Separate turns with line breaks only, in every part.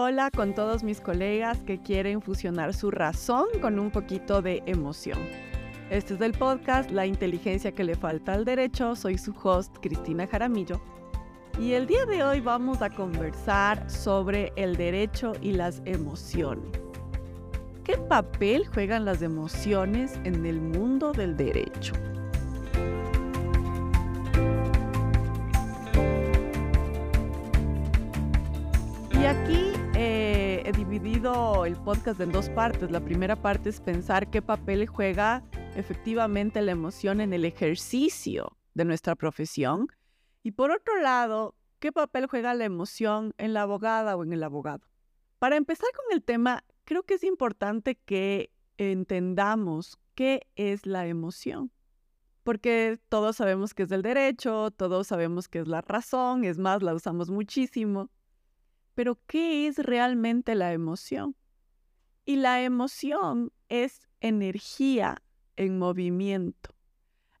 Hola con todos mis colegas que quieren fusionar su razón con un poquito de emoción. Este es el podcast La inteligencia que le falta al derecho. Soy su host, Cristina Jaramillo. Y el día de hoy vamos a conversar sobre el derecho y las emociones. ¿Qué papel juegan las emociones en el mundo del derecho? El podcast en dos partes. La primera parte es pensar qué papel juega efectivamente la emoción en el ejercicio de nuestra profesión. Y por otro lado, qué papel juega la emoción en la abogada o en el abogado. Para empezar con el tema, creo que es importante que entendamos qué es la emoción. Porque todos sabemos que es el derecho, todos sabemos que es la razón, es más, la usamos muchísimo. Pero ¿qué es realmente la emoción? Y la emoción es energía en movimiento.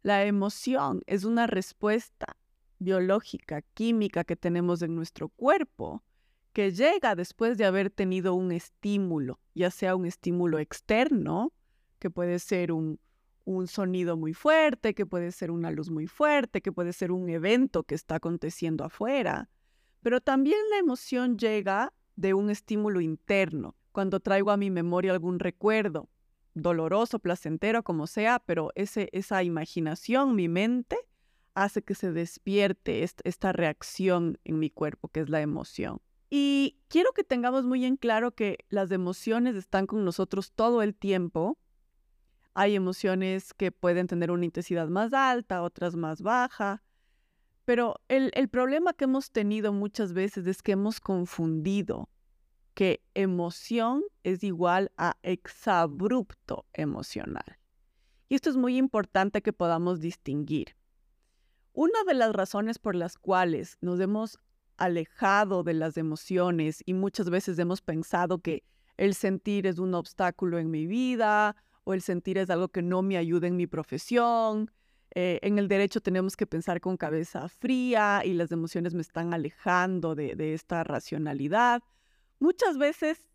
La emoción es una respuesta biológica, química que tenemos en nuestro cuerpo que llega después de haber tenido un estímulo, ya sea un estímulo externo, que puede ser un, un sonido muy fuerte, que puede ser una luz muy fuerte, que puede ser un evento que está aconteciendo afuera, pero también la emoción llega de un estímulo interno, cuando traigo a mi memoria algún recuerdo, doloroso, placentero, como sea, pero ese, esa imaginación, mi mente, hace que se despierte esta reacción en mi cuerpo, que es la emoción. Y quiero que tengamos muy en claro que las emociones están con nosotros todo el tiempo. Hay emociones que pueden tener una intensidad más alta, otras más baja, pero el, problema que hemos tenido muchas veces es que hemos confundido que emoción es igual a exabrupto emocional. Y esto es muy importante que podamos distinguir. Una de las razones por las cuales nos hemos alejado de las emociones y muchas veces hemos pensado que el sentir es un obstáculo en mi vida o el sentir es algo que no me ayuda en mi profesión eh, en el derecho tenemos que pensar con cabeza fría y las emociones me están alejando de, esta racionalidad. Muchas veces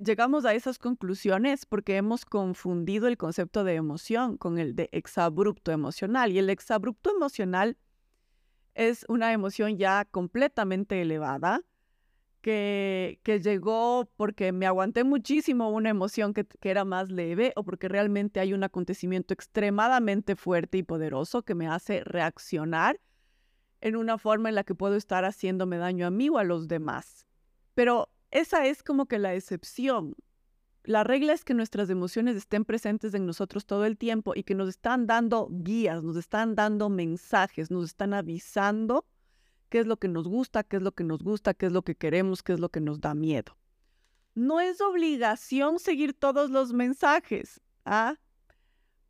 llegamos a esas conclusiones porque hemos confundido el concepto de emoción con el de exabrupto emocional. Y el exabrupto emocional es una emoción ya completamente elevada que, llegó porque me aguanté muchísimo una emoción que, que, era más leve o porque realmente hay un acontecimiento extremadamente fuerte y poderoso que me hace reaccionar en una forma en la que puedo estar haciéndome daño a mí o a los demás. Pero esa es como que la excepción. La regla es que nuestras emociones estén presentes en nosotros todo el tiempo y que nos están dando guías, nos están dando mensajes, nos están avisando qué es lo que nos gusta, qué es lo que nos gusta, qué es lo que queremos, qué es lo que nos da miedo. No es obligación seguir todos los mensajes, ¿ah?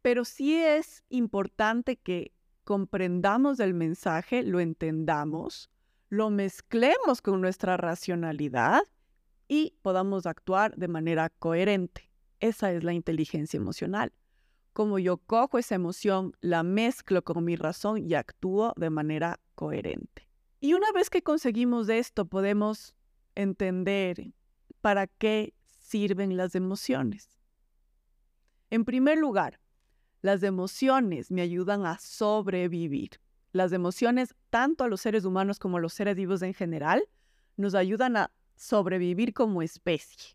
pero sí es importante que comprendamos el mensaje, lo entendamos, lo mezclemos con nuestra racionalidad y podamos actuar de manera coherente. Esa es la inteligencia emocional. Como yo cojo esa emoción, la mezclo con mi razón y actúo de manera coherente. Y una vez que conseguimos esto, podemos entender para qué sirven las emociones. En primer lugar, las emociones me ayudan a sobrevivir. Las emociones, tanto a los seres humanos como a los seres vivos en general, nos ayudan a sobrevivir como especie.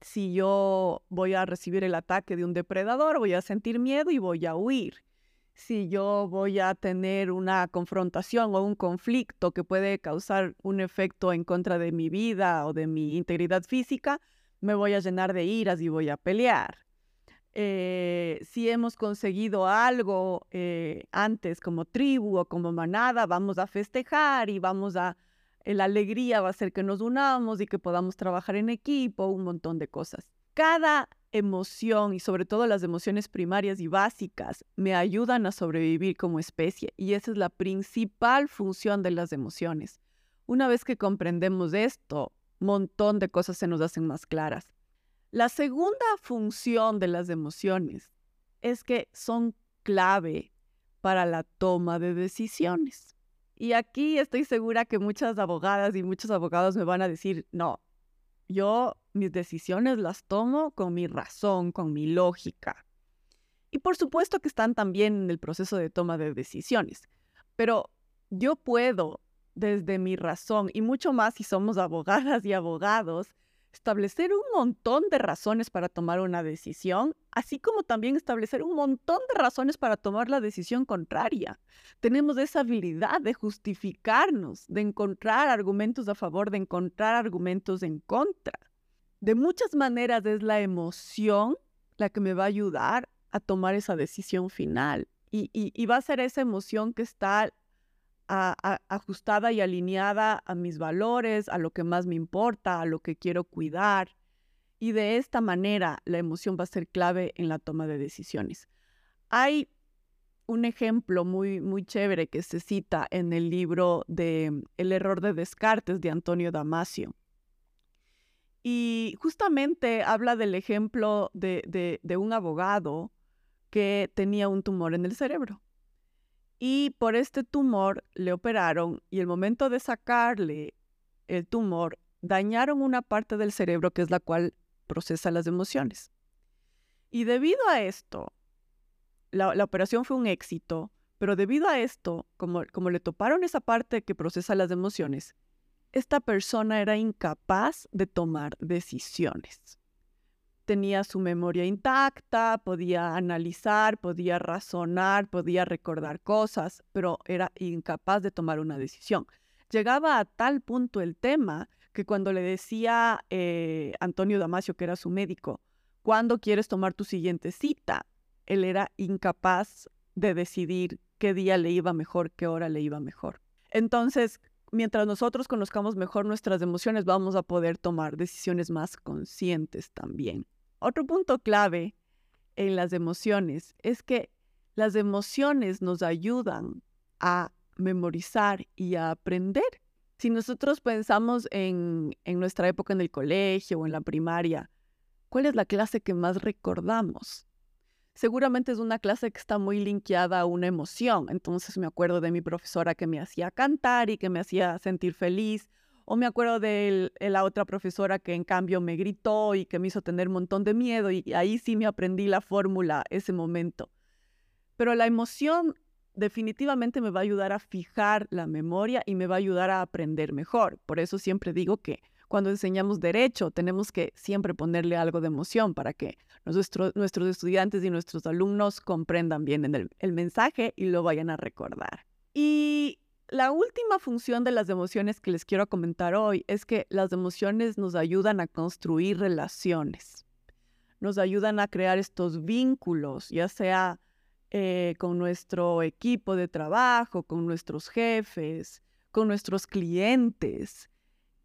Si yo voy a recibir el ataque de un depredador, voy a sentir miedo y voy a huir si yo voy a tener una confrontación o un conflicto que puede causar un efecto en contra de mi vida o de mi integridad física, me voy a llenar de iras y voy a pelear. Eh, si hemos conseguido algo eh, antes como tribu o como manada, vamos a festejar y vamos a, la alegría va a ser que nos unamos y que podamos trabajar en equipo, un montón de cosas. Cada emoción y sobre todo las emociones primarias y básicas me ayudan a sobrevivir como especie y esa es la principal función de las emociones. Una vez que comprendemos esto, montón de cosas se nos hacen más claras. La segunda función de las emociones es que son clave para la toma de decisiones. Y aquí estoy segura que muchas abogadas y muchos abogados me van a decir, no, Yo mis decisiones las tomo con mi razón, con mi lógica. Y por supuesto que están también en el proceso de toma de decisiones. Pero yo puedo, desde mi razón, y mucho más si somos abogadas y abogados, establecer un montón de razones para tomar una decisión, así como también establecer un montón de razones para tomar la decisión contraria. Tenemos esa habilidad de justificarnos, de encontrar argumentos a favor, de encontrar argumentos en contra. De muchas maneras es la emoción la que me va a ayudar a tomar esa decisión final. Y, va a ser esa emoción que está ajustada y alineada a mis valores, a lo que más me importa, a lo que quiero cuidar. Y de esta manera la emoción va a ser clave en la toma de decisiones. Hay un ejemplo muy, muy chévere que se cita en el libro de El error de Descartes de Antonio Damasio. Y justamente habla del ejemplo de, de un abogado que tenía un tumor en el cerebro y por este tumor le operaron y el momento de sacarle el tumor dañaron una parte del cerebro que es la cual procesa las emociones. Y debido a esto, la, operación fue un éxito, pero debido a esto, como, como le toparon esa parte que procesa las emociones, esta persona era incapaz de tomar decisiones tenía su memoria intacta, podía analizar, podía razonar, podía recordar cosas, pero era incapaz de tomar una decisión. Llegaba a tal punto el tema que cuando le decía eh, Antonio Damasio, que era su médico, ¿cuándo quieres tomar tu siguiente cita? Él era incapaz de decidir qué día le iba mejor, qué hora le iba mejor. Entonces, mientras nosotros conozcamos mejor nuestras emociones, vamos a poder tomar decisiones más conscientes también. Otro punto clave en las emociones es que las emociones nos ayudan a memorizar y a aprender. Si nosotros pensamos en, nuestra época en el colegio o en la primaria, ¿cuál es la clase que más recordamos? Seguramente es una clase que está muy linkeada a una emoción. Entonces me acuerdo de mi profesora que me hacía cantar y que me hacía sentir feliz, o me acuerdo de la otra profesora que en cambio me gritó y que me hizo tener un montón de miedo y ahí sí me aprendí la fórmula ese momento. Pero la emoción definitivamente me va a ayudar a fijar la memoria y me va a ayudar a aprender mejor. Por eso siempre digo que cuando enseñamos derecho tenemos que siempre ponerle algo de emoción para que nuestros estudiantes y nuestros alumnos comprendan bien el, el mensaje y lo vayan a recordar. Y la última función de las emociones que les quiero comentar hoy es que las emociones nos ayudan a construir relaciones, nos ayudan a crear estos vínculos, ya sea eh, con nuestro equipo de trabajo, con nuestros jefes, con nuestros clientes.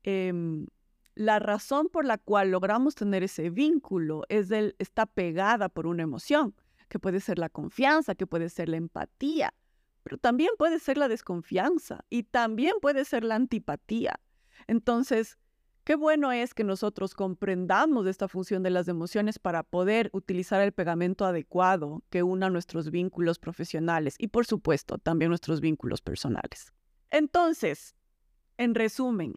Em, la razón por la cual logramos tener ese vínculo es el, está pegada por una emoción, que puede ser la confianza, que puede ser la empatía, también puede ser la desconfianza y también puede ser la antipatía. Entonces, qué bueno es que nosotros comprendamos esta función de las emociones para poder utilizar el pegamento adecuado que una nuestros vínculos profesionales y, por supuesto, también nuestros vínculos personales. Entonces, en resumen,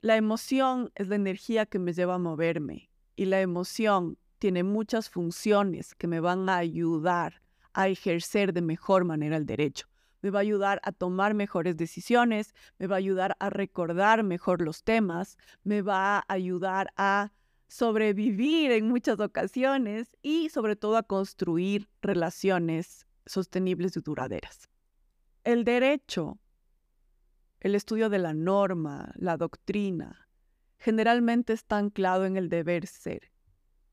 la emoción es la energía que me lleva a moverme y la emoción tiene muchas funciones que me van a ayudar a ejercer de mejor manera el derecho me va a ayudar a tomar mejores decisiones, me va a ayudar a recordar mejor los temas, me va a ayudar a sobrevivir en muchas ocasiones y sobre todo a construir relaciones sostenibles y duraderas. El derecho, el estudio de la norma, la doctrina, generalmente está anclado en el deber ser.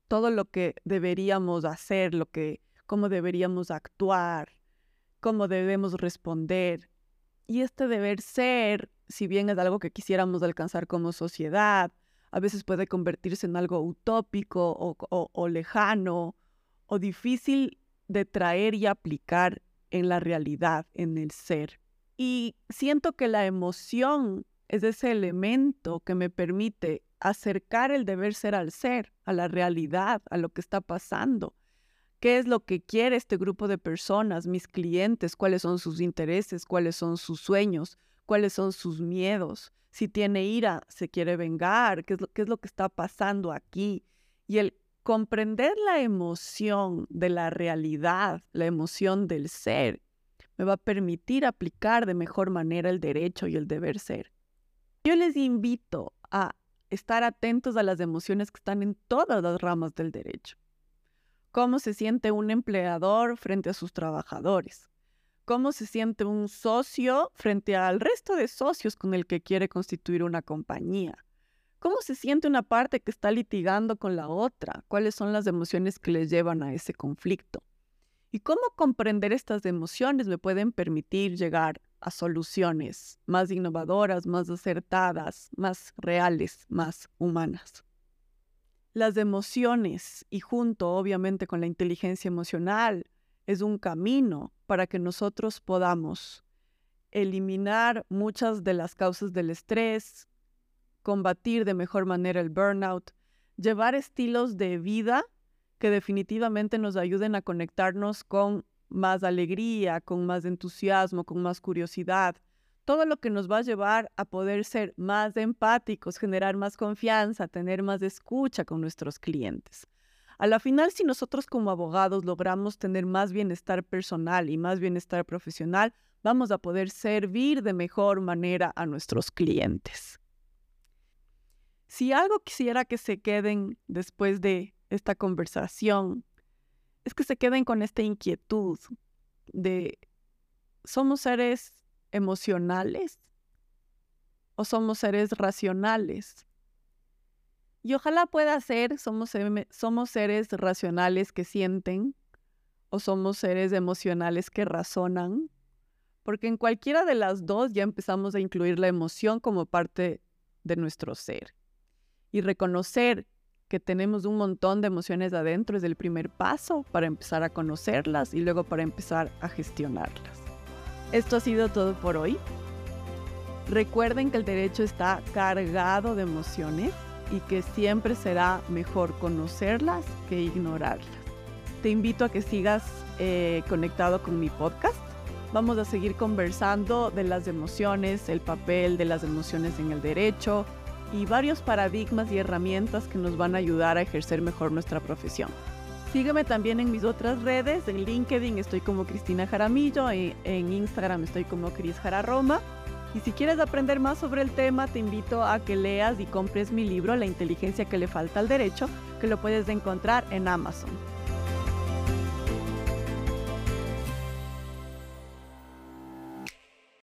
Todo lo que deberíamos hacer, lo que, cómo deberíamos actuar, cómo debemos responder. Y este deber ser, si bien es algo que quisiéramos alcanzar como sociedad, a veces puede convertirse en algo utópico o, lejano o difícil de traer y aplicar en la realidad, en el ser. Y siento que la emoción es ese elemento que me permite acercar el deber ser al ser, a la realidad, a lo que está pasando qué es lo que quiere este grupo de personas, mis clientes, cuáles son sus intereses, cuáles son sus sueños, cuáles son sus miedos, si tiene ira, se quiere vengar, qué es lo, qué es lo que está pasando aquí. Y el comprender la emoción de la realidad, la emoción del ser, me va a permitir aplicar de mejor manera el derecho y el deber ser. Yo les invito a estar atentos a las emociones que están en todas las ramas del derecho. Cómo se siente un empleador frente a sus trabajadores. Cómo se siente un socio frente al resto de socios con el que quiere constituir una compañía. ¿Cómo se siente una parte que está litigando con la otra? ¿Cuáles son las emociones que les llevan a ese conflicto? Y cómo comprender estas emociones me pueden permitir llegar a soluciones más innovadoras, más acertadas, más reales, más humanas. Las emociones y junto obviamente con la inteligencia emocional es un camino para que nosotros podamos eliminar muchas de las causas del estrés, combatir de mejor manera el burnout, llevar estilos de vida que definitivamente nos ayuden a conectarnos con más alegría, con más entusiasmo, con más curiosidad. Todo lo que nos va a llevar a poder ser más empáticos, generar más confianza, tener más escucha con nuestros clientes. A la final, si nosotros como abogados logramos tener más bienestar personal y más bienestar profesional, vamos a poder servir de mejor manera a nuestros clientes. Si algo quisiera que se queden después de esta conversación es que se queden con esta inquietud de, ¿somos seres emocionales o somos seres racionales? Y ojalá pueda ser, somos, somos seres racionales que sienten o somos seres emocionales que razonan, porque en cualquiera de las dos ya empezamos a incluir la emoción como parte de nuestro ser. Y reconocer que tenemos un montón de emociones adentro es el primer paso para empezar a conocerlas y luego para empezar a gestionarlas. Esto ha sido todo por hoy. Recuerden que el derecho está cargado de emociones y que siempre será mejor conocerlas que ignorarlas. Te invito a que sigas eh, conectado con mi podcast. Vamos a seguir conversando de las emociones, el papel de las emociones en el derecho, y varios paradigmas y herramientas que nos van a ayudar a ejercer mejor nuestra profesión. Sígueme también en mis otras redes, en LinkedIn estoy como Cristina Jaramillo, en Instagram estoy como Cris Jararoma. Y si quieres aprender más sobre el tema, te invito a que leas y compres mi libro La inteligencia que le falta al derecho, que lo puedes encontrar en Amazon.